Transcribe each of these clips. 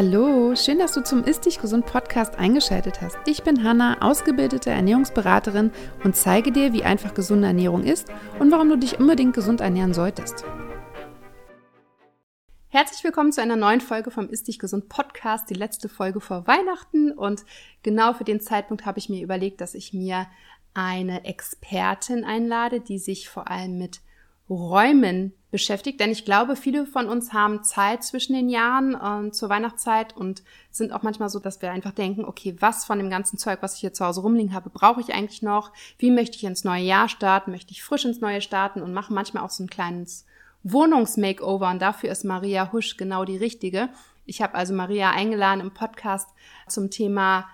Hallo, schön, dass du zum Ist Dich Gesund Podcast eingeschaltet hast. Ich bin Hanna, ausgebildete Ernährungsberaterin und zeige dir, wie einfach gesunde Ernährung ist und warum du dich unbedingt gesund ernähren solltest. Herzlich willkommen zu einer neuen Folge vom Ist Dich Gesund Podcast, die letzte Folge vor Weihnachten. Und genau für den Zeitpunkt habe ich mir überlegt, dass ich mir eine Expertin einlade, die sich vor allem mit Räumen beschäftigt, denn ich glaube, viele von uns haben Zeit zwischen den Jahren äh, zur Weihnachtszeit und sind auch manchmal so, dass wir einfach denken, okay, was von dem ganzen Zeug, was ich hier zu Hause rumliegen habe, brauche ich eigentlich noch? Wie möchte ich ins neue Jahr starten? Möchte ich frisch ins neue starten und machen manchmal auch so ein kleines Wohnungsmakeover und dafür ist Maria Husch genau die richtige. Ich habe also Maria eingeladen im Podcast zum Thema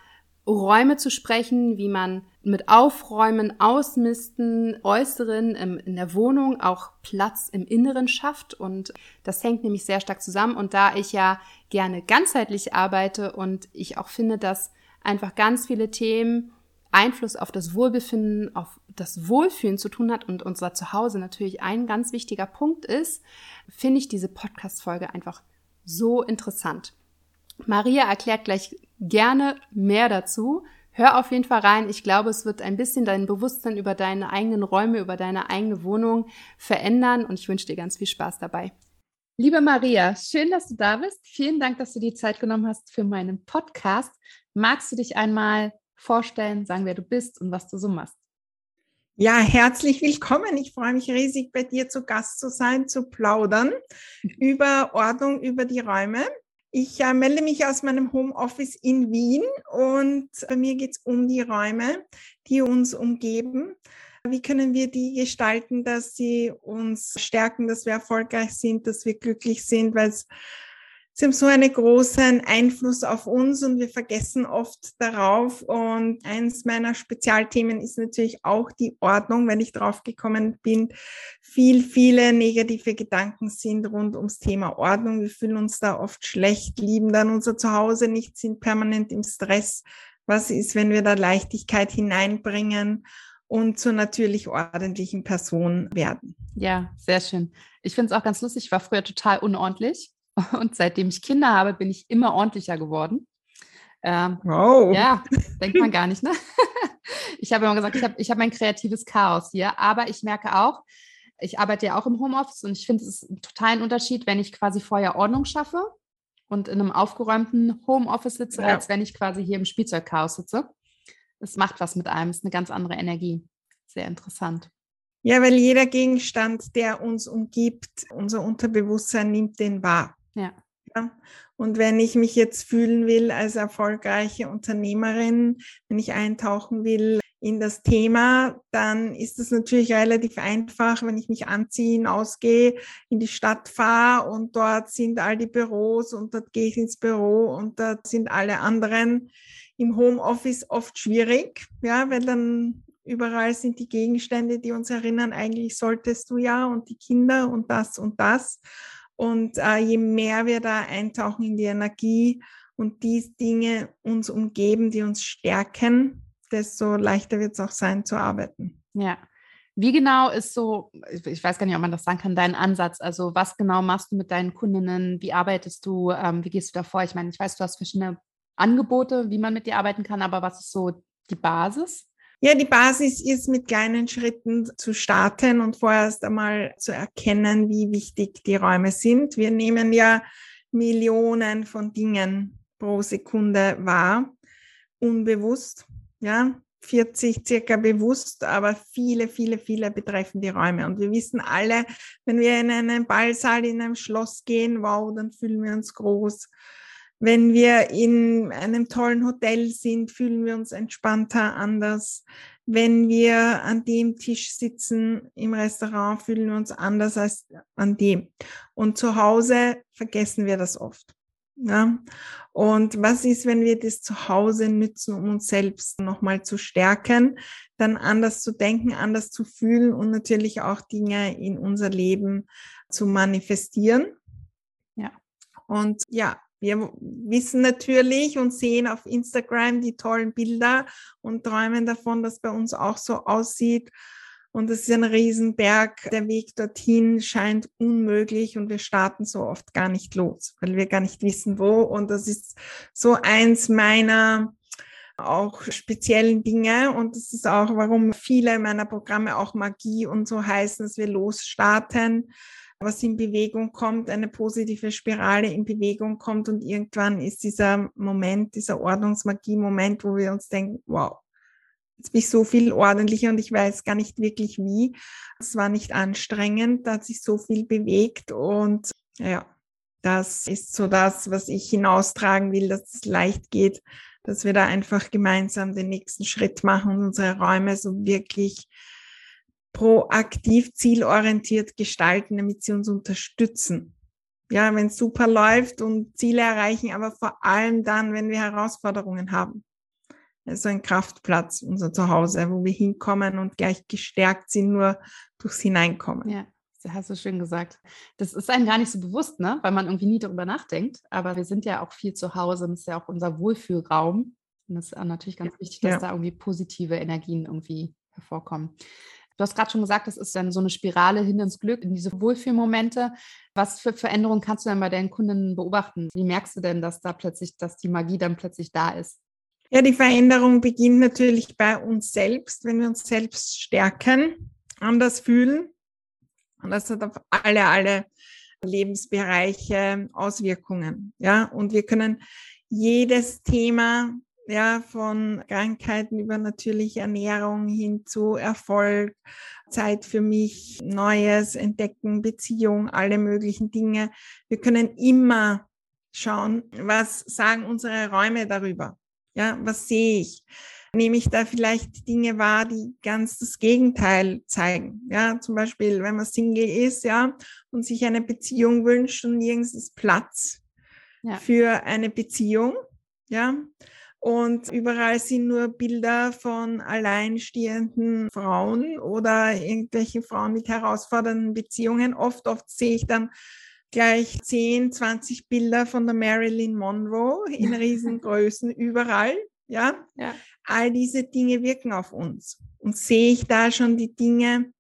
Räume zu sprechen, wie man mit Aufräumen, Ausmisten, Äußeren in der Wohnung auch Platz im Inneren schafft. Und das hängt nämlich sehr stark zusammen. Und da ich ja gerne ganzheitlich arbeite und ich auch finde, dass einfach ganz viele Themen Einfluss auf das Wohlbefinden, auf das Wohlfühlen zu tun hat und unser Zuhause natürlich ein ganz wichtiger Punkt ist, finde ich diese Podcast-Folge einfach so interessant. Maria erklärt gleich gerne mehr dazu. Hör auf jeden Fall rein. Ich glaube, es wird ein bisschen dein Bewusstsein über deine eigenen Räume, über deine eigene Wohnung verändern und ich wünsche dir ganz viel Spaß dabei. Liebe Maria, schön, dass du da bist. Vielen Dank, dass du die Zeit genommen hast für meinen Podcast. Magst du dich einmal vorstellen, sagen, wer du bist und was du so machst? Ja, herzlich willkommen. Ich freue mich riesig, bei dir zu Gast zu sein, zu plaudern über Ordnung, über die Räume. Ich äh, melde mich aus meinem Homeoffice in Wien und bei mir geht es um die Räume, die uns umgeben. Wie können wir die gestalten, dass sie uns stärken, dass wir erfolgreich sind, dass wir glücklich sind, weil es Sie haben so einen großen Einfluss auf uns und wir vergessen oft darauf. Und eins meiner Spezialthemen ist natürlich auch die Ordnung, wenn ich drauf gekommen bin. Viel, viele negative Gedanken sind rund ums Thema Ordnung. Wir fühlen uns da oft schlecht, lieben dann unser Zuhause nicht, sind permanent im Stress. Was ist, wenn wir da Leichtigkeit hineinbringen? und zur natürlich ordentlichen Person werden. Ja, sehr schön. Ich finde es auch ganz lustig. Ich war früher total unordentlich und seitdem ich Kinder habe, bin ich immer ordentlicher geworden. Ähm, wow. Ja, denkt man gar nicht, ne? ich habe immer gesagt, ich habe ich hab mein kreatives Chaos hier, aber ich merke auch, ich arbeite ja auch im Homeoffice und ich finde es ist ein totalen Unterschied, wenn ich quasi vorher Ordnung schaffe und in einem aufgeräumten Homeoffice sitze, ja. als wenn ich quasi hier im Spielzeugchaos sitze. Es macht was mit einem, es ist eine ganz andere Energie. Sehr interessant. Ja, weil jeder Gegenstand, der uns umgibt, unser Unterbewusstsein nimmt den wahr. Ja. ja. Und wenn ich mich jetzt fühlen will als erfolgreiche Unternehmerin, wenn ich eintauchen will in das Thema, dann ist es natürlich relativ einfach, wenn ich mich anziehe, ausgehe, in die Stadt fahre und dort sind all die Büros und dort gehe ich ins Büro und dort sind alle anderen im Homeoffice oft schwierig, ja, weil dann überall sind die Gegenstände, die uns erinnern, eigentlich solltest du ja und die Kinder und das und das. Und äh, je mehr wir da eintauchen in die Energie und die Dinge uns umgeben, die uns stärken, desto leichter wird es auch sein zu arbeiten. Ja. Wie genau ist so, ich weiß gar nicht, ob man das sagen kann, dein Ansatz? Also was genau machst du mit deinen Kundinnen? Wie arbeitest du? Ähm, wie gehst du da vor? Ich meine, ich weiß, du hast verschiedene Angebote, wie man mit dir arbeiten kann, aber was ist so die Basis? Ja, die Basis ist mit kleinen Schritten zu starten und vorerst einmal zu erkennen, wie wichtig die Räume sind. Wir nehmen ja Millionen von Dingen pro Sekunde wahr, unbewusst, ja, 40 circa bewusst, aber viele, viele, viele betreffen die Räume. Und wir wissen alle, wenn wir in einen Ballsaal, in einem Schloss gehen, wow, dann fühlen wir uns groß. Wenn wir in einem tollen Hotel sind, fühlen wir uns entspannter, anders. Wenn wir an dem Tisch sitzen im Restaurant, fühlen wir uns anders als an dem. Und zu Hause vergessen wir das oft. Ja? Und was ist, wenn wir das zu Hause nützen, um uns selbst nochmal zu stärken, dann anders zu denken, anders zu fühlen und natürlich auch Dinge in unser Leben zu manifestieren? Ja. Und ja, wir wissen natürlich und sehen auf Instagram die tollen Bilder und träumen davon, dass bei uns auch so aussieht. Und es ist ein Riesenberg. Der Weg dorthin scheint unmöglich und wir starten so oft gar nicht los, weil wir gar nicht wissen, wo. Und das ist so eins meiner auch speziellen Dinge. Und das ist auch, warum viele meiner Programme auch Magie und so heißen, dass wir losstarten, was in Bewegung kommt, eine positive Spirale in Bewegung kommt und irgendwann ist dieser Moment, dieser Ordnungsmagie-Moment, wo wir uns denken, wow, jetzt bin ich so viel ordentlicher und ich weiß gar nicht wirklich wie. Es war nicht anstrengend, da hat sich so viel bewegt und ja, das ist so das, was ich hinaustragen will, dass es leicht geht, dass wir da einfach gemeinsam den nächsten Schritt machen und unsere Räume so wirklich proaktiv, zielorientiert gestalten, damit sie uns unterstützen. Ja, wenn es super läuft und Ziele erreichen, aber vor allem dann, wenn wir Herausforderungen haben. Also ein Kraftplatz, unser Zuhause, wo wir hinkommen und gleich gestärkt sind, nur durchs Hineinkommen. Ja, das hast du schön gesagt. Das ist einem gar nicht so bewusst, ne? weil man irgendwie nie darüber nachdenkt. Aber wir sind ja auch viel zu Hause und das ist ja auch unser Wohlfühlraum. Und es ist natürlich ganz wichtig, dass ja. da irgendwie positive Energien irgendwie hervorkommen. Du hast gerade schon gesagt, das ist dann so eine Spirale hin ins Glück, in diese Wohlfühlmomente. Was für Veränderungen kannst du denn bei deinen Kunden beobachten? Wie merkst du denn, dass da plötzlich, dass die Magie dann plötzlich da ist? Ja, die Veränderung beginnt natürlich bei uns selbst, wenn wir uns selbst stärken, anders fühlen. Und das hat auf alle, alle Lebensbereiche Auswirkungen. Ja, und wir können jedes Thema ja, von Krankheiten über natürliche Ernährung hin zu Erfolg, Zeit für mich, Neues, Entdecken, Beziehung, alle möglichen Dinge. Wir können immer schauen, was sagen unsere Räume darüber. Ja, was sehe ich? Nehme ich da vielleicht Dinge wahr, die ganz das Gegenteil zeigen? Ja, zum Beispiel, wenn man Single ist, ja, und sich eine Beziehung wünscht und nirgends ist Platz ja. für eine Beziehung, ja, und überall sind nur Bilder von alleinstehenden Frauen oder irgendwelche Frauen mit herausfordernden Beziehungen. Oft, oft sehe ich dann gleich 10, 20 Bilder von der Marilyn Monroe in Riesengrößen überall. Ja? ja, all diese Dinge wirken auf uns. Und sehe ich da schon die Dinge,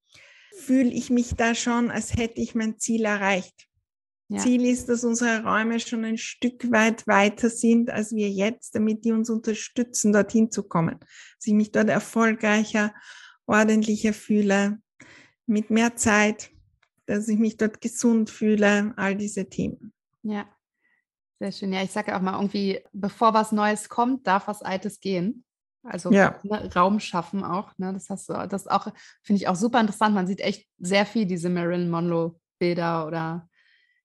fühle ich mich da schon, als hätte ich mein Ziel erreicht. Ja. Ziel ist, dass unsere Räume schon ein Stück weit weiter sind als wir jetzt, damit die uns unterstützen, dorthin zu kommen. Dass ich mich dort erfolgreicher, ordentlicher fühle, mit mehr Zeit, dass ich mich dort gesund fühle, all diese Themen. Ja, sehr schön. Ja, ich sage auch mal irgendwie, bevor was Neues kommt, darf was Altes gehen. Also ja. ne, Raum schaffen auch. Ne? Das hast du, das auch, finde ich auch super interessant. Man sieht echt sehr viel diese Marilyn Monroe Bilder oder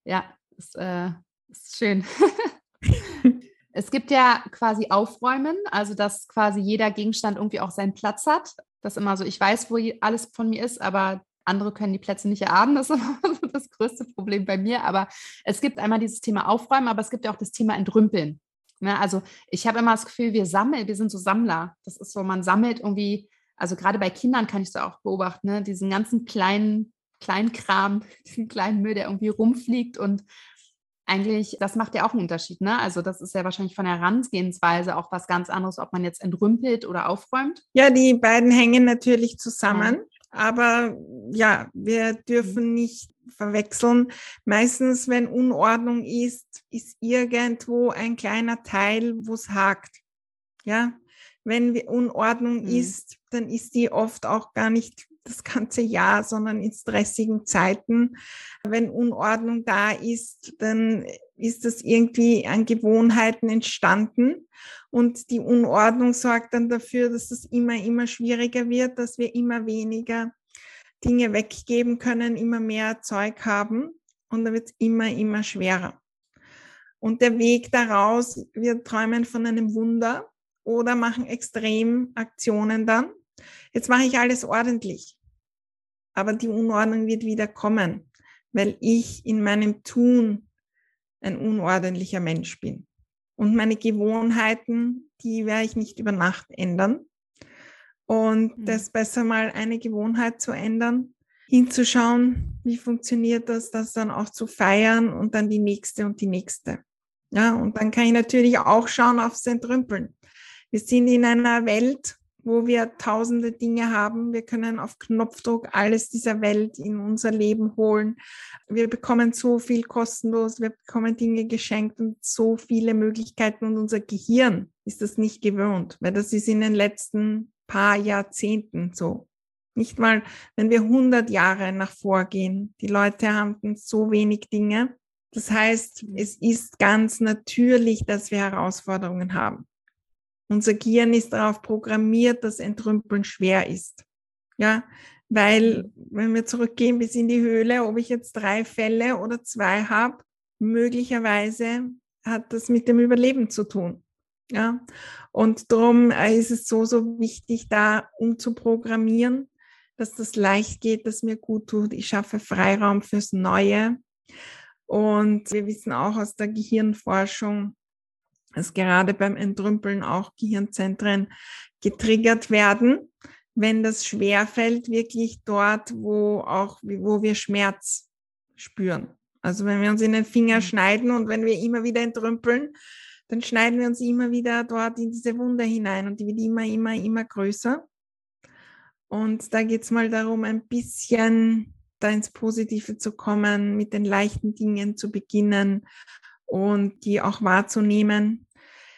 ja, ist, äh, ist schön. es gibt ja quasi Aufräumen, also dass quasi jeder Gegenstand irgendwie auch seinen Platz hat. Das immer so, ich weiß, wo alles von mir ist, aber andere können die Plätze nicht erahnen. Das ist immer das größte Problem bei mir. Aber es gibt einmal dieses Thema Aufräumen, aber es gibt ja auch das Thema Entrümpeln. Ne? Also ich habe immer das Gefühl, wir sammeln, wir sind so Sammler. Das ist so, man sammelt irgendwie, also gerade bei Kindern kann ich es auch beobachten, ne? diesen ganzen kleinen Kleinkram, diesen kleinen Müll, der irgendwie rumfliegt und eigentlich, das macht ja auch einen Unterschied, ne? Also das ist ja wahrscheinlich von der Herangehensweise auch was ganz anderes, ob man jetzt entrümpelt oder aufräumt. Ja, die beiden hängen natürlich zusammen, ja. aber ja, wir dürfen nicht verwechseln. Meistens, wenn Unordnung ist, ist irgendwo ein kleiner Teil, wo es hakt. Ja, wenn Unordnung mhm. ist, dann ist die oft auch gar nicht das ganze Jahr, sondern in stressigen Zeiten. Wenn Unordnung da ist, dann ist das irgendwie an Gewohnheiten entstanden. Und die Unordnung sorgt dann dafür, dass es immer, immer schwieriger wird, dass wir immer weniger Dinge weggeben können, immer mehr Zeug haben. Und dann wird es immer, immer schwerer. Und der Weg daraus, wir träumen von einem Wunder oder machen Extremaktionen dann. Jetzt mache ich alles ordentlich aber die Unordnung wird wieder kommen, weil ich in meinem Tun ein unordentlicher Mensch bin. Und meine Gewohnheiten, die werde ich nicht über Nacht ändern. Und mhm. das ist besser mal eine Gewohnheit zu ändern, hinzuschauen, wie funktioniert das, das dann auch zu feiern und dann die nächste und die nächste. Ja, und dann kann ich natürlich auch schauen aufs Entrümpeln. Wir sind in einer Welt, wo wir tausende Dinge haben. Wir können auf Knopfdruck alles dieser Welt in unser Leben holen. Wir bekommen so viel kostenlos, wir bekommen Dinge geschenkt und so viele Möglichkeiten und unser Gehirn ist das nicht gewöhnt, weil das ist in den letzten paar Jahrzehnten so. Nicht mal, wenn wir 100 Jahre nach vorgehen. Die Leute haben so wenig Dinge. Das heißt, es ist ganz natürlich, dass wir Herausforderungen haben. Unser Gehirn ist darauf programmiert, dass Entrümpeln schwer ist. Ja, weil wenn wir zurückgehen bis in die Höhle, ob ich jetzt drei Fälle oder zwei habe, möglicherweise hat das mit dem Überleben zu tun. Ja, und darum äh, ist es so, so wichtig, da umzuprogrammieren, dass das leicht geht, dass mir gut tut. Ich schaffe Freiraum fürs Neue. Und wir wissen auch aus der Gehirnforschung, dass gerade beim Entrümpeln auch Gehirnzentren getriggert werden, wenn das schwerfällt, wirklich dort, wo auch, wo wir Schmerz spüren. Also wenn wir uns in den Finger mhm. schneiden und wenn wir immer wieder entrümpeln, dann schneiden wir uns immer wieder dort in diese Wunde hinein und die wird immer, immer, immer größer. Und da geht es mal darum, ein bisschen da ins Positive zu kommen, mit den leichten Dingen zu beginnen und die auch wahrzunehmen.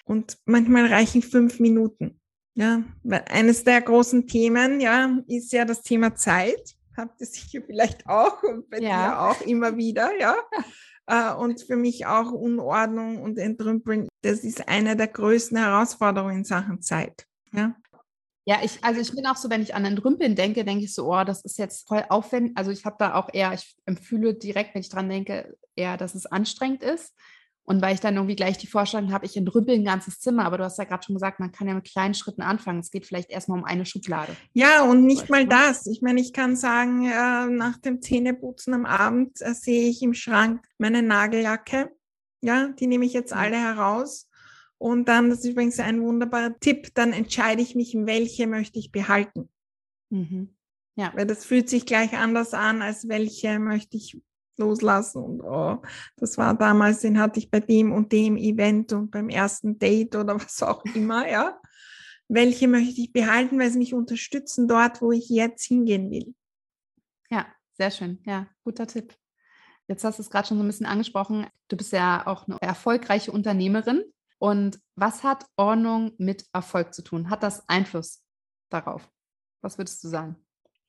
Und manchmal reichen fünf Minuten. Ja, weil eines der großen Themen, ja, ist ja das Thema Zeit. Habt ihr sicher vielleicht auch und bei ja. dir auch immer wieder, ja. Äh, und für mich auch Unordnung und Entrümpeln. Das ist eine der größten Herausforderungen in Sachen Zeit. Ja. Ja, ich, also ich bin auch so, wenn ich an Entrümpeln denke, denke ich so, oh, das ist jetzt voll aufwendig. Also ich habe da auch eher, ich empfühle direkt, wenn ich dran denke, eher, dass es anstrengend ist. Und weil ich dann irgendwie gleich die Vorstellung habe, ich entrümpel ein ganzes Zimmer, aber du hast ja gerade schon gesagt, man kann ja mit kleinen Schritten anfangen. Es geht vielleicht erstmal um eine Schublade. Ja, und nicht mal das. Ich meine, ich kann sagen, äh, nach dem Zähneputzen am Abend äh, sehe ich im Schrank meine Nageljacke. Ja, die nehme ich jetzt mhm. alle heraus. Und dann, das ist übrigens ein wunderbarer Tipp, dann entscheide ich mich, welche möchte ich behalten. Mhm. Ja. Weil das fühlt sich gleich anders an, als welche möchte ich loslassen. Und oh, das war damals, den hatte ich bei dem und dem Event und beim ersten Date oder was auch immer, ja. Welche möchte ich behalten, weil sie mich unterstützen dort, wo ich jetzt hingehen will. Ja, sehr schön. Ja, guter Tipp. Jetzt hast du es gerade schon so ein bisschen angesprochen. Du bist ja auch eine erfolgreiche Unternehmerin. Und was hat Ordnung mit Erfolg zu tun? Hat das Einfluss darauf? Was würdest du sagen?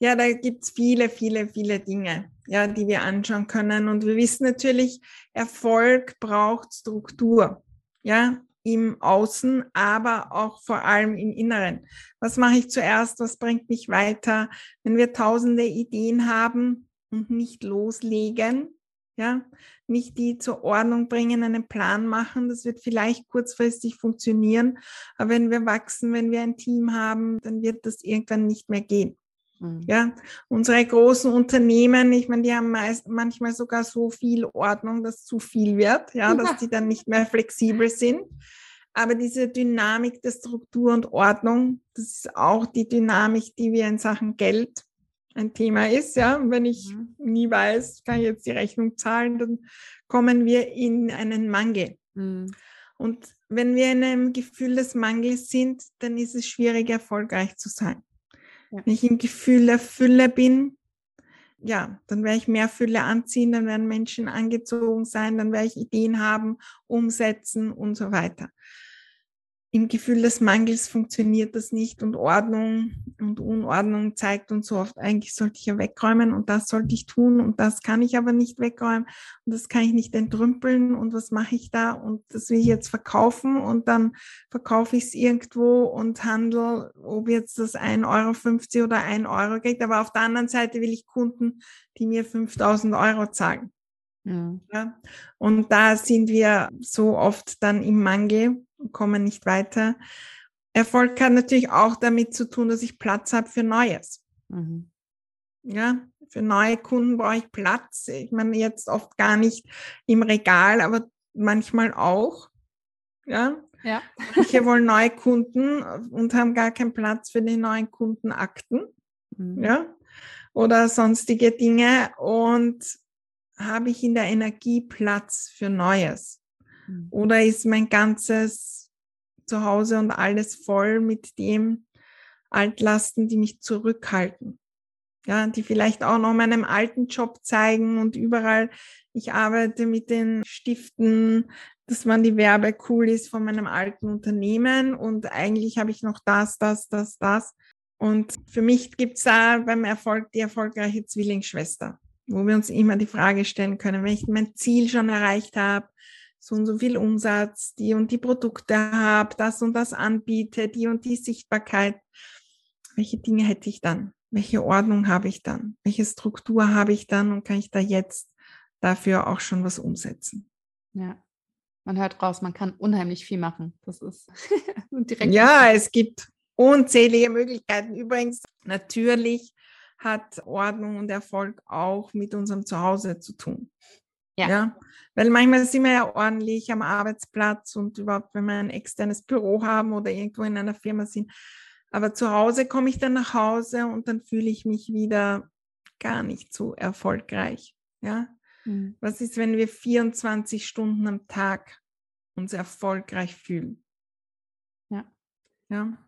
Ja, da gibt es viele, viele, viele Dinge, ja, die wir anschauen können. Und wir wissen natürlich, Erfolg braucht Struktur, ja, im Außen, aber auch vor allem im Inneren. Was mache ich zuerst? Was bringt mich weiter? Wenn wir tausende Ideen haben und nicht loslegen, ja, nicht die zur Ordnung bringen, einen Plan machen, das wird vielleicht kurzfristig funktionieren, aber wenn wir wachsen, wenn wir ein Team haben, dann wird das irgendwann nicht mehr gehen. Mhm. Ja, unsere großen Unternehmen, ich meine, die haben meist, manchmal sogar so viel Ordnung, dass zu viel wird, ja, dass die dann nicht mehr flexibel sind. Aber diese Dynamik der Struktur und Ordnung, das ist auch die Dynamik, die wir in Sachen Geld ein Thema ist. Ja, wenn ich mhm. nie weiß, kann ich jetzt die Rechnung zahlen, dann kommen wir in einen Mangel. Mhm. Und wenn wir in einem Gefühl des Mangels sind, dann ist es schwierig, erfolgreich zu sein. Ja. Wenn ich im Gefühl der Fülle bin, ja, dann werde ich mehr Fülle anziehen, dann werden Menschen angezogen sein, dann werde ich Ideen haben, umsetzen und so weiter im Gefühl des Mangels funktioniert das nicht und Ordnung und Unordnung zeigt uns so oft, eigentlich sollte ich ja wegräumen und das sollte ich tun und das kann ich aber nicht wegräumen und das kann ich nicht entrümpeln und was mache ich da und das will ich jetzt verkaufen und dann verkaufe ich es irgendwo und handle, ob jetzt das 1,50 Euro oder 1 Euro kriegt, aber auf der anderen Seite will ich Kunden, die mir 5000 Euro zahlen. Ja. ja. Und da sind wir so oft dann im Mangel kommen nicht weiter. Erfolg hat natürlich auch damit zu tun, dass ich Platz habe für Neues. Mhm. Ja, für neue Kunden brauche ich Platz. Ich meine, jetzt oft gar nicht im Regal, aber manchmal auch. Ja. Ja. Manche wollen neue Kunden und haben gar keinen Platz für die neuen Kundenakten. Mhm. Ja. Oder sonstige Dinge. Und habe ich in der Energie Platz für Neues? Mhm. Oder ist mein ganzes Zuhause und alles voll mit dem, Altlasten, die mich zurückhalten. Ja, die vielleicht auch noch meinem alten Job zeigen und überall, ich arbeite mit den Stiften, dass man die Werbe cool ist von meinem alten Unternehmen und eigentlich habe ich noch das, das, das, das. Und für mich gibt es da beim Erfolg die erfolgreiche Zwillingsschwester, wo wir uns immer die Frage stellen können, wenn ich mein Ziel schon erreicht habe, so und so viel Umsatz, die und die Produkte habe, das und das anbiete, die und die Sichtbarkeit, welche Dinge hätte ich dann? Welche Ordnung habe ich dann? Welche Struktur habe ich dann und kann ich da jetzt dafür auch schon was umsetzen? Ja, man hört raus, man kann unheimlich viel machen. Das ist direkt. Ja, es gibt unzählige Möglichkeiten. Übrigens, natürlich hat Ordnung und Erfolg auch mit unserem Zuhause zu tun. Ja. ja. Weil manchmal sind wir ja ordentlich am Arbeitsplatz und überhaupt, wenn wir ein externes Büro haben oder irgendwo in einer Firma sind. Aber zu Hause komme ich dann nach Hause und dann fühle ich mich wieder gar nicht so erfolgreich. Ja. Mhm. Was ist, wenn wir 24 Stunden am Tag uns erfolgreich fühlen? Ja. Ja.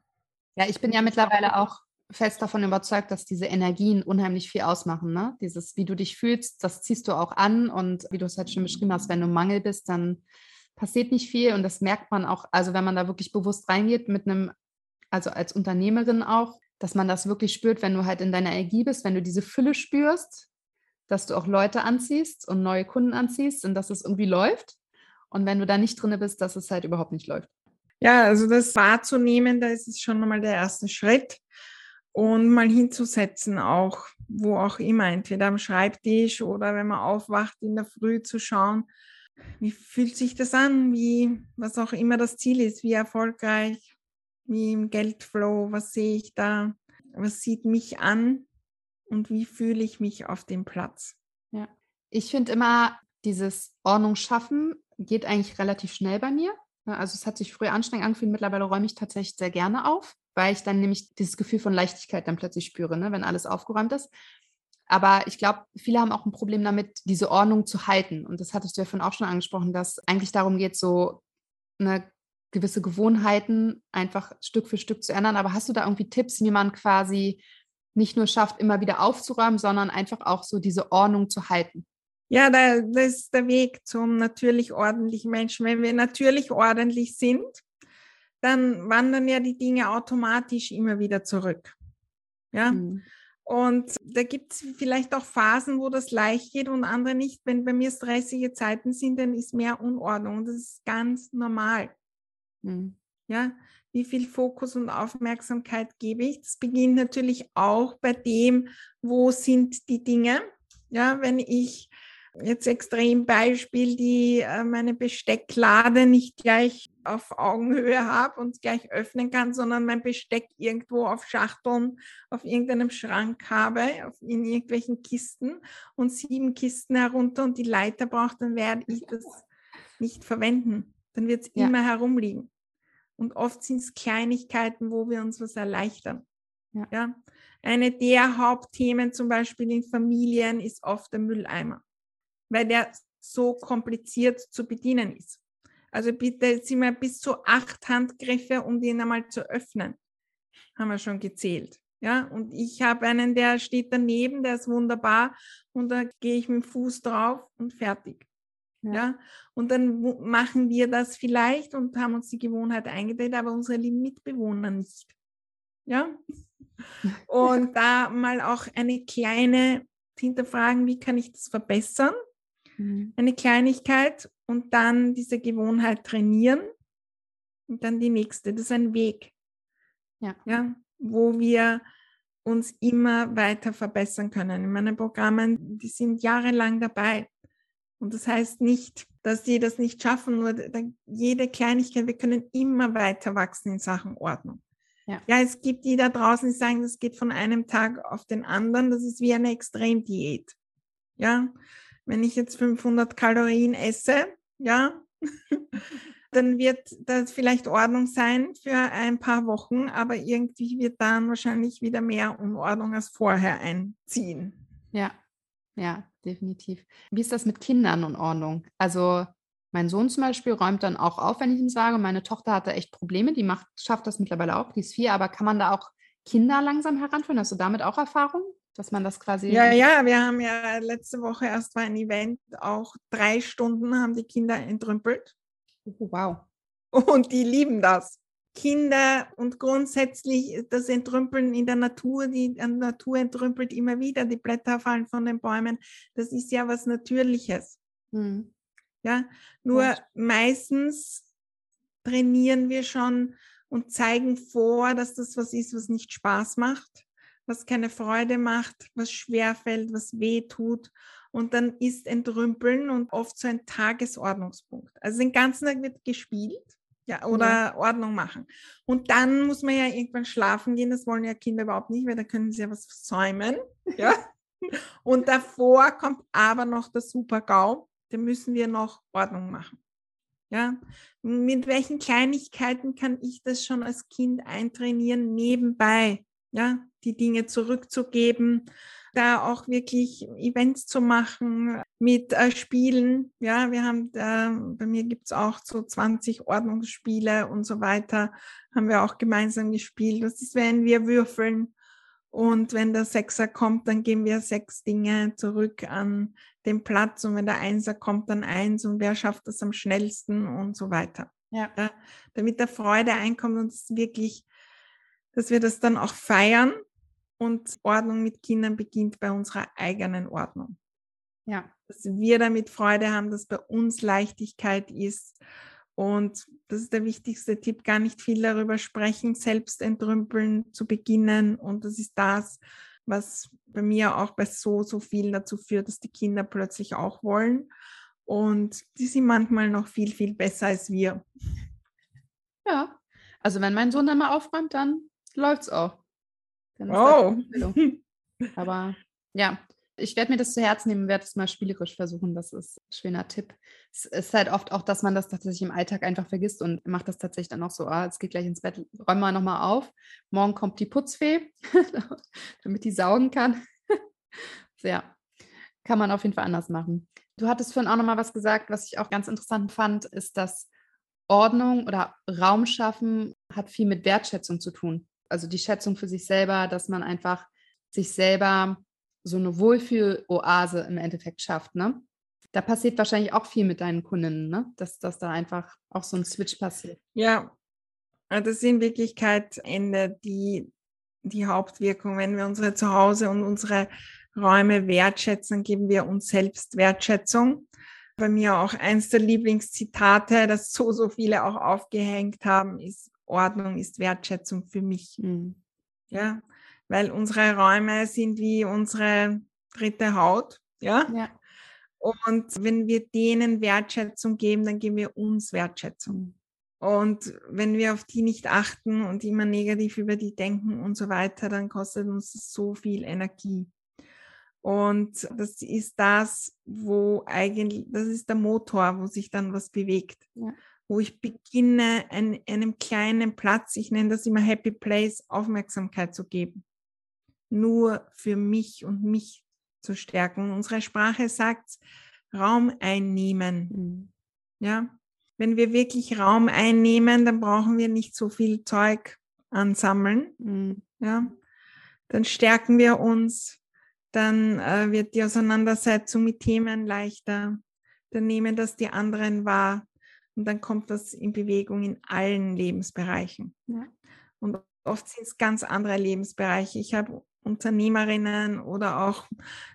Ja, ich bin ja mittlerweile auch fest davon überzeugt, dass diese Energien unheimlich viel ausmachen. Ne? Dieses, wie du dich fühlst, das ziehst du auch an. Und wie du es halt schon beschrieben hast, wenn du Mangel bist, dann passiert nicht viel. Und das merkt man auch, also wenn man da wirklich bewusst reingeht mit einem, also als Unternehmerin auch, dass man das wirklich spürt, wenn du halt in deiner Energie bist, wenn du diese Fülle spürst, dass du auch Leute anziehst und neue Kunden anziehst und dass es irgendwie läuft. Und wenn du da nicht drin bist, dass es halt überhaupt nicht läuft. Ja, also das wahrzunehmen, da ist es schon nochmal der erste Schritt und mal hinzusetzen, auch wo auch immer, entweder am Schreibtisch oder wenn man aufwacht in der Früh zu schauen, wie fühlt sich das an, wie, was auch immer das Ziel ist, wie erfolgreich, wie im Geldflow, was sehe ich da, was sieht mich an? Und wie fühle ich mich auf dem Platz. Ja, ich finde immer, dieses Ordnung schaffen geht eigentlich relativ schnell bei mir. Also es hat sich früher anstrengend angefühlt, mittlerweile räume ich tatsächlich sehr gerne auf weil ich dann nämlich dieses Gefühl von Leichtigkeit dann plötzlich spüre, ne, wenn alles aufgeräumt ist. Aber ich glaube, viele haben auch ein Problem damit, diese Ordnung zu halten. Und das hattest du ja vorhin auch schon angesprochen, dass eigentlich darum geht, so eine gewisse Gewohnheiten einfach Stück für Stück zu ändern. Aber hast du da irgendwie Tipps, wie man quasi nicht nur schafft, immer wieder aufzuräumen, sondern einfach auch so diese Ordnung zu halten? Ja, das ist der Weg zum natürlich ordentlichen Menschen. Wenn wir natürlich ordentlich sind, dann wandern ja die Dinge automatisch immer wieder zurück. Ja. Mhm. Und da gibt es vielleicht auch Phasen, wo das leicht geht und andere nicht. Wenn bei mir stressige Zeiten sind, dann ist mehr Unordnung. Und das ist ganz normal. Mhm. Ja, wie viel Fokus und Aufmerksamkeit gebe ich? Das beginnt natürlich auch bei dem, wo sind die Dinge. Ja, wenn ich jetzt extrem Beispiel, die äh, meine Bestecklade nicht gleich auf Augenhöhe habe und gleich öffnen kann, sondern mein Besteck irgendwo auf Schachteln, auf irgendeinem Schrank habe, auf, in irgendwelchen Kisten und sieben Kisten herunter und die Leiter braucht, dann werde ich das nicht verwenden. Dann wird es ja. immer herumliegen. Und oft sind es Kleinigkeiten, wo wir uns was erleichtern. Ja. ja. Eine der Hauptthemen zum Beispiel in Familien ist oft der Mülleimer weil der so kompliziert zu bedienen ist. Also bitte sind wir bis zu acht Handgriffe, um den einmal zu öffnen. Haben wir schon gezählt. Ja, und ich habe einen, der steht daneben, der ist wunderbar und da gehe ich mit dem Fuß drauf und fertig. Ja. ja. und dann machen wir das vielleicht und haben uns die Gewohnheit eingedreht, aber unsere lieben Mitbewohner nicht. Ja, und da mal auch eine kleine hinterfragen, wie kann ich das verbessern? Mhm. Eine Kleinigkeit und dann diese Gewohnheit trainieren und dann die nächste. Das ist ein Weg, ja. Ja, wo wir uns immer weiter verbessern können. In meinen Programmen, die sind jahrelang dabei. Und das heißt nicht, dass die das nicht schaffen, nur jede Kleinigkeit, wir können immer weiter wachsen in Sachen Ordnung. Ja. ja, es gibt die da draußen, die sagen, das geht von einem Tag auf den anderen. Das ist wie eine Extremdiät. Ja, wenn ich jetzt 500 Kalorien esse, ja, dann wird das vielleicht Ordnung sein für ein paar Wochen, aber irgendwie wird dann wahrscheinlich wieder mehr Unordnung als vorher einziehen. Ja, ja, definitiv. Wie ist das mit Kindern und Ordnung? Also mein Sohn zum Beispiel räumt dann auch auf, wenn ich ihm sage, meine Tochter hatte echt Probleme, die macht, schafft das mittlerweile auch, die ist vier, aber kann man da auch Kinder langsam heranführen? Hast du damit auch Erfahrung, dass man das quasi. Ja, ja, wir haben ja letzte Woche erst war ein Event, auch drei Stunden haben die Kinder entrümpelt. Oh, wow. Und die lieben das. Kinder und grundsätzlich das Entrümpeln in der Natur, die Natur entrümpelt immer wieder, die Blätter fallen von den Bäumen. Das ist ja was Natürliches. Hm. Ja, nur ja. meistens trainieren wir schon und zeigen vor, dass das was ist, was nicht Spaß macht, was keine Freude macht, was schwer fällt, was weh tut. Und dann ist Entrümpeln und oft so ein Tagesordnungspunkt. Also den ganzen Tag wird gespielt ja, oder ja. Ordnung machen. Und dann muss man ja irgendwann schlafen gehen. Das wollen ja Kinder überhaupt nicht, weil da können sie ja was versäumen. Ja. Und davor kommt aber noch der Super-GAU. Da müssen wir noch Ordnung machen. Ja. Mit welchen Kleinigkeiten kann ich das schon als Kind eintrainieren, nebenbei, ja, die Dinge zurückzugeben, da auch wirklich Events zu machen mit äh, Spielen. Ja, wir haben, da, bei mir gibt es auch so 20 Ordnungsspiele und so weiter, haben wir auch gemeinsam gespielt. Das ist, wenn wir würfeln und wenn der Sechser kommt, dann geben wir sechs Dinge zurück an den Platz und wenn der Einser kommt, dann eins und wer schafft das am schnellsten und so weiter. Ja. ja damit der Freude einkommt und es wirklich, dass wir das dann auch feiern und Ordnung mit Kindern beginnt bei unserer eigenen Ordnung. Ja. Dass wir damit Freude haben, dass bei uns Leichtigkeit ist. Und das ist der wichtigste Tipp, gar nicht viel darüber sprechen, selbst entrümpeln zu beginnen. Und das ist das, was bei mir auch bei so, so vielen dazu führt, dass die Kinder plötzlich auch wollen. Und die sind manchmal noch viel, viel besser als wir. Ja, also wenn mein Sohn dann mal aufräumt, dann läuft es auch. oh. Aber ja, ich werde mir das zu Herzen nehmen, werde es mal spielerisch versuchen. Das ist ein schöner Tipp. Es ist halt oft auch, dass man das tatsächlich im Alltag einfach vergisst und macht das tatsächlich dann auch so, ah, es geht gleich ins Bett, räumen wir nochmal auf. Morgen kommt die Putzfee, damit die saugen kann. ja, kann man auf jeden Fall anders machen. Du hattest vorhin auch nochmal was gesagt, was ich auch ganz interessant fand, ist, dass Ordnung oder Raum schaffen hat viel mit Wertschätzung zu tun also die Schätzung für sich selber, dass man einfach sich selber so eine Wohlfühl-Oase im Endeffekt schafft, ne? Da passiert wahrscheinlich auch viel mit deinen Kundinnen, ne? Dass, dass da einfach auch so ein Switch passiert. Ja, das ist in Wirklichkeit Ende die, die Hauptwirkung. Wenn wir unsere Zuhause und unsere Räume wertschätzen, geben wir uns selbst Wertschätzung. Bei mir auch eins der Lieblingszitate, das so, so viele auch aufgehängt haben, ist, Ordnung ist Wertschätzung für mich. Mhm. Ja, weil unsere Räume sind wie unsere dritte Haut. Ja? ja. Und wenn wir denen Wertschätzung geben, dann geben wir uns Wertschätzung. Und wenn wir auf die nicht achten und immer negativ über die denken und so weiter, dann kostet uns das so viel Energie. Und das ist das, wo eigentlich, das ist der Motor, wo sich dann was bewegt. Ja wo ich beginne, an einem kleinen Platz, ich nenne das immer Happy Place, Aufmerksamkeit zu geben. Nur für mich und mich zu stärken. Unsere Sprache sagt Raum einnehmen. Mhm. Ja, wenn wir wirklich Raum einnehmen, dann brauchen wir nicht so viel Zeug ansammeln. Mhm. Ja, dann stärken wir uns, dann äh, wird die Auseinandersetzung mit Themen leichter, dann nehmen das die anderen wahr und dann kommt das in Bewegung in allen Lebensbereichen. Ja. Und oft sind es ganz andere Lebensbereiche. Ich habe Unternehmerinnen oder auch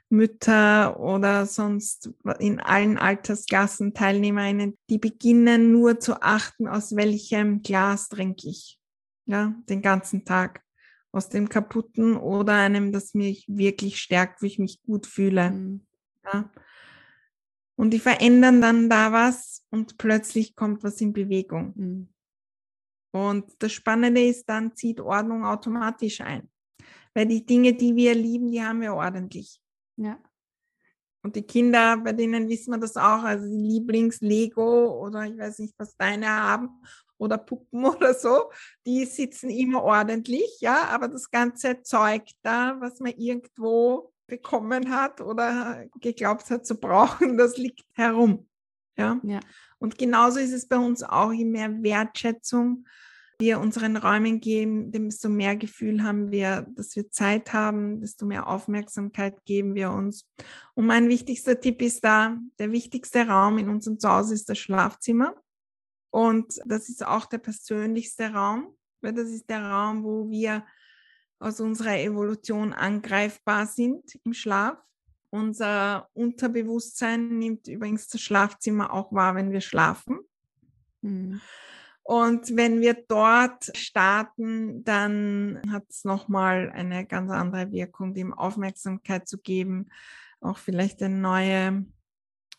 Mütter oder sonst in allen Altersklassen Teilnehmerinnen, die beginnen nur zu achten, aus welchem Glas trinke ich. Ja, den ganzen Tag. Aus dem kaputten oder einem, das mich wirklich stärkt, wo ich mich gut fühle. Mhm. Ja. Und die verändern dann da was und plötzlich kommt was in Bewegung. Mhm. Und das Spannende ist, dann zieht Ordnung automatisch ein. Weil die Dinge, die wir lieben, die haben wir ordentlich. Ja. Und die Kinder, bei denen wissen wir das auch, also die Lieblings-Lego oder ich weiß nicht, was deine haben oder Puppen oder so, die sitzen immer ordentlich, ja, aber das ganze Zeug da, was man irgendwo bekommen hat oder geglaubt hat zu brauchen, das liegt herum. Ja? ja. Und genauso ist es bei uns auch, je mehr Wertschätzung wir unseren Räumen geben, desto mehr Gefühl haben wir, dass wir Zeit haben, desto mehr Aufmerksamkeit geben wir uns. Und mein wichtigster Tipp ist da, der wichtigste Raum in unserem Zuhause ist das Schlafzimmer. Und das ist auch der persönlichste Raum, weil das ist der Raum, wo wir aus unserer Evolution angreifbar sind im Schlaf. Unser Unterbewusstsein nimmt übrigens das Schlafzimmer auch wahr, wenn wir schlafen. Mhm. Und wenn wir dort starten, dann hat es nochmal eine ganz andere Wirkung, dem Aufmerksamkeit zu geben, auch vielleicht eine neue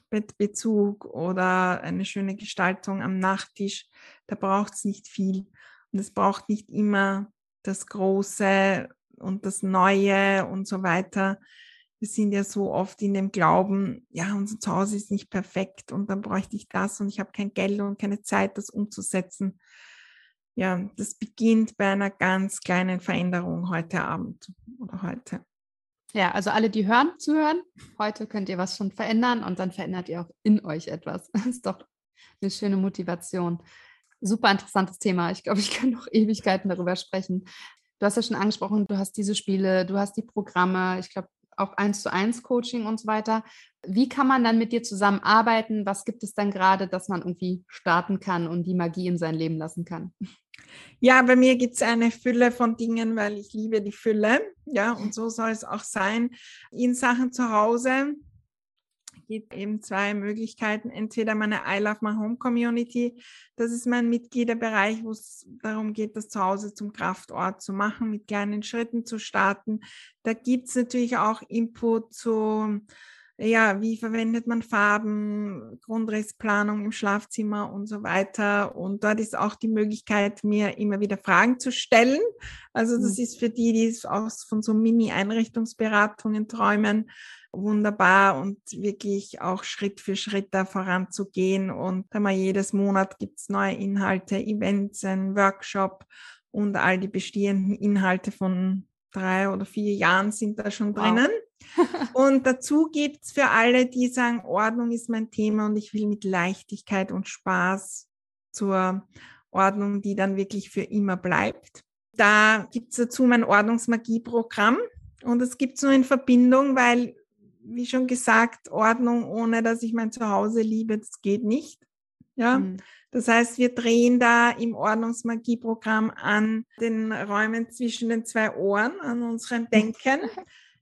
Bettbezug oder eine schöne Gestaltung am Nachttisch. Da braucht es nicht viel. Und es braucht nicht immer das Große und das Neue und so weiter. Wir sind ja so oft in dem Glauben, ja, unser Zuhause ist nicht perfekt und dann bräuchte ich das und ich habe kein Geld und keine Zeit, das umzusetzen. Ja, das beginnt bei einer ganz kleinen Veränderung heute Abend oder heute. Ja, also alle, die hören, zuhören, heute könnt ihr was schon verändern und dann verändert ihr auch in euch etwas. Das ist doch eine schöne Motivation. Super interessantes Thema. Ich glaube, ich kann noch Ewigkeiten darüber sprechen. Du hast ja schon angesprochen, du hast diese Spiele, du hast die Programme, ich glaube auch eins zu eins Coaching und so weiter. Wie kann man dann mit dir zusammenarbeiten? Was gibt es dann gerade, dass man irgendwie starten kann und die Magie in sein Leben lassen kann? Ja, bei mir gibt es eine Fülle von Dingen, weil ich liebe die Fülle. Ja, und so soll es auch sein. In Sachen zu Hause gibt eben zwei Möglichkeiten. Entweder meine I Love My Home Community, das ist mein Mitgliederbereich, wo es darum geht, das Zuhause zum Kraftort zu machen, mit kleinen Schritten zu starten. Da gibt es natürlich auch Input zu ja, wie verwendet man Farben, Grundrissplanung im Schlafzimmer und so weiter. Und dort ist auch die Möglichkeit, mir immer wieder Fragen zu stellen. Also das mhm. ist für die, die aus von so Mini-Einrichtungsberatungen träumen, wunderbar und wirklich auch Schritt für Schritt da voranzugehen. Und da mal jedes Monat gibt's neue Inhalte, Events, ein Workshop und all die bestehenden Inhalte von drei oder vier Jahren sind da schon drinnen. Wow. und dazu gibt's für alle, die sagen, Ordnung ist mein Thema und ich will mit Leichtigkeit und Spaß zur Ordnung, die dann wirklich für immer bleibt. Da gibt's dazu mein Ordnungsmagie-Programm und es gibt's nur in Verbindung, weil, wie schon gesagt, Ordnung ohne, dass ich mein Zuhause liebe, das geht nicht. Ja. Mhm. Das heißt, wir drehen da im Ordnungsmagie-Programm an den Räumen zwischen den zwei Ohren, an unserem Denken.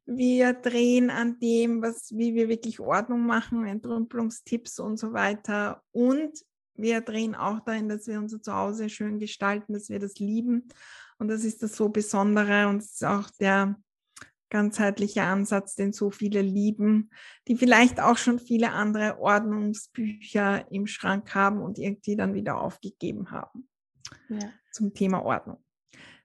Wir drehen an dem, was, wie wir wirklich Ordnung machen, Entrümpelungstipps und so weiter. Und wir drehen auch dahin, dass wir unser Zuhause schön gestalten, dass wir das lieben. Und das ist das so Besondere und es ist auch der ganzheitliche Ansatz, den so viele lieben, die vielleicht auch schon viele andere Ordnungsbücher im Schrank haben und irgendwie dann wieder aufgegeben haben. Ja. Zum Thema Ordnung.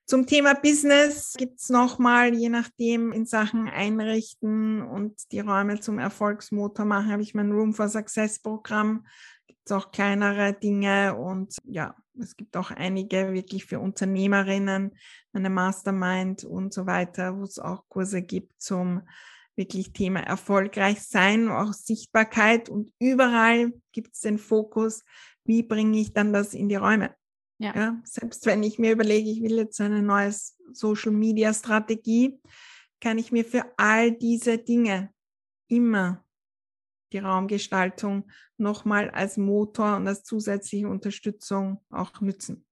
Zum Thema Business gibt es nochmal, je nachdem, in Sachen Einrichten und die Räume zum Erfolgsmotor machen, habe ich mein Room for Success Programm. Gibt es auch kleinere Dinge und ja, es gibt auch einige wirklich für Unternehmerinnen, eine Mastermind und so weiter, wo es auch Kurse gibt zum wirklich Thema erfolgreich sein, auch Sichtbarkeit und überall gibt es den Fokus, wie bringe ich dann das in die Räume. Ja. ja. Selbst wenn ich mir überlege, ich will jetzt eine neue Social Media Strategie, kann ich mir für all diese Dinge immer die Raumgestaltung nochmal als Motor und als zusätzliche Unterstützung auch nützen.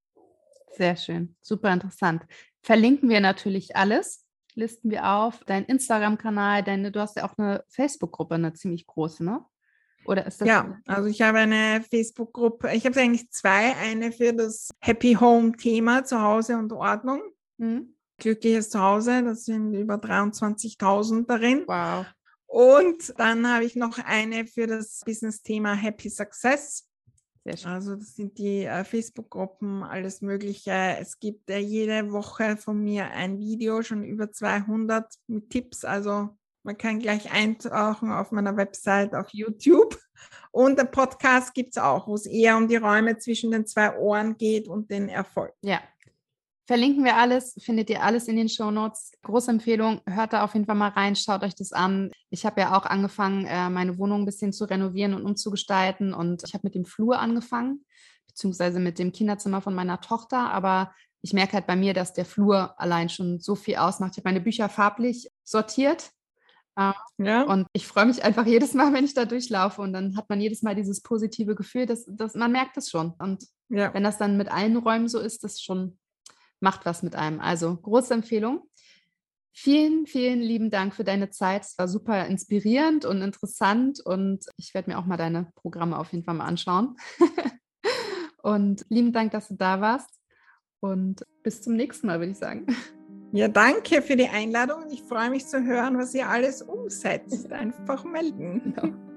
Sehr schön, super interessant. Verlinken wir natürlich alles, listen wir auf, dein Instagram-Kanal, deine, du hast ja auch eine Facebook-Gruppe, eine ziemlich große, ne? Oder ist das? Ja, also ich habe eine Facebook-Gruppe. Ich habe eigentlich zwei. Eine für das Happy Home-Thema Zuhause und Ordnung. Mhm. Glückliches Zuhause, das sind über 23.000 darin. Wow. Und dann habe ich noch eine für das Business-Thema Happy Success. Also das sind die äh, Facebook-Gruppen, alles Mögliche. Es gibt äh, jede Woche von mir ein Video, schon über 200 mit Tipps. Also man kann gleich eintauchen auf meiner Website, auf YouTube. Und der Podcast gibt es auch, wo es eher um die Räume zwischen den zwei Ohren geht und den Erfolg. Ja. Verlinken wir alles, findet ihr alles in den Show Notes. Große Empfehlung, hört da auf jeden Fall mal rein, schaut euch das an. Ich habe ja auch angefangen, äh, meine Wohnung ein bisschen zu renovieren und umzugestalten und ich habe mit dem Flur angefangen beziehungsweise mit dem Kinderzimmer von meiner Tochter. Aber ich merke halt bei mir, dass der Flur allein schon so viel ausmacht. Ich habe meine Bücher farblich sortiert. Äh, ja. Und ich freue mich einfach jedes Mal, wenn ich da durchlaufe. Und dann hat man jedes Mal dieses positive Gefühl, dass, dass man merkt es schon. Und ja. wenn das dann mit allen Räumen so ist, das schon macht was mit einem. Also große Empfehlung. Vielen, vielen lieben Dank für deine Zeit. Es war super inspirierend und interessant und ich werde mir auch mal deine Programme auf jeden Fall mal anschauen. und lieben Dank, dass du da warst und bis zum nächsten Mal, würde ich sagen. Ja, danke für die Einladung. Ich freue mich zu hören, was ihr alles umsetzt. Einfach melden. Genau.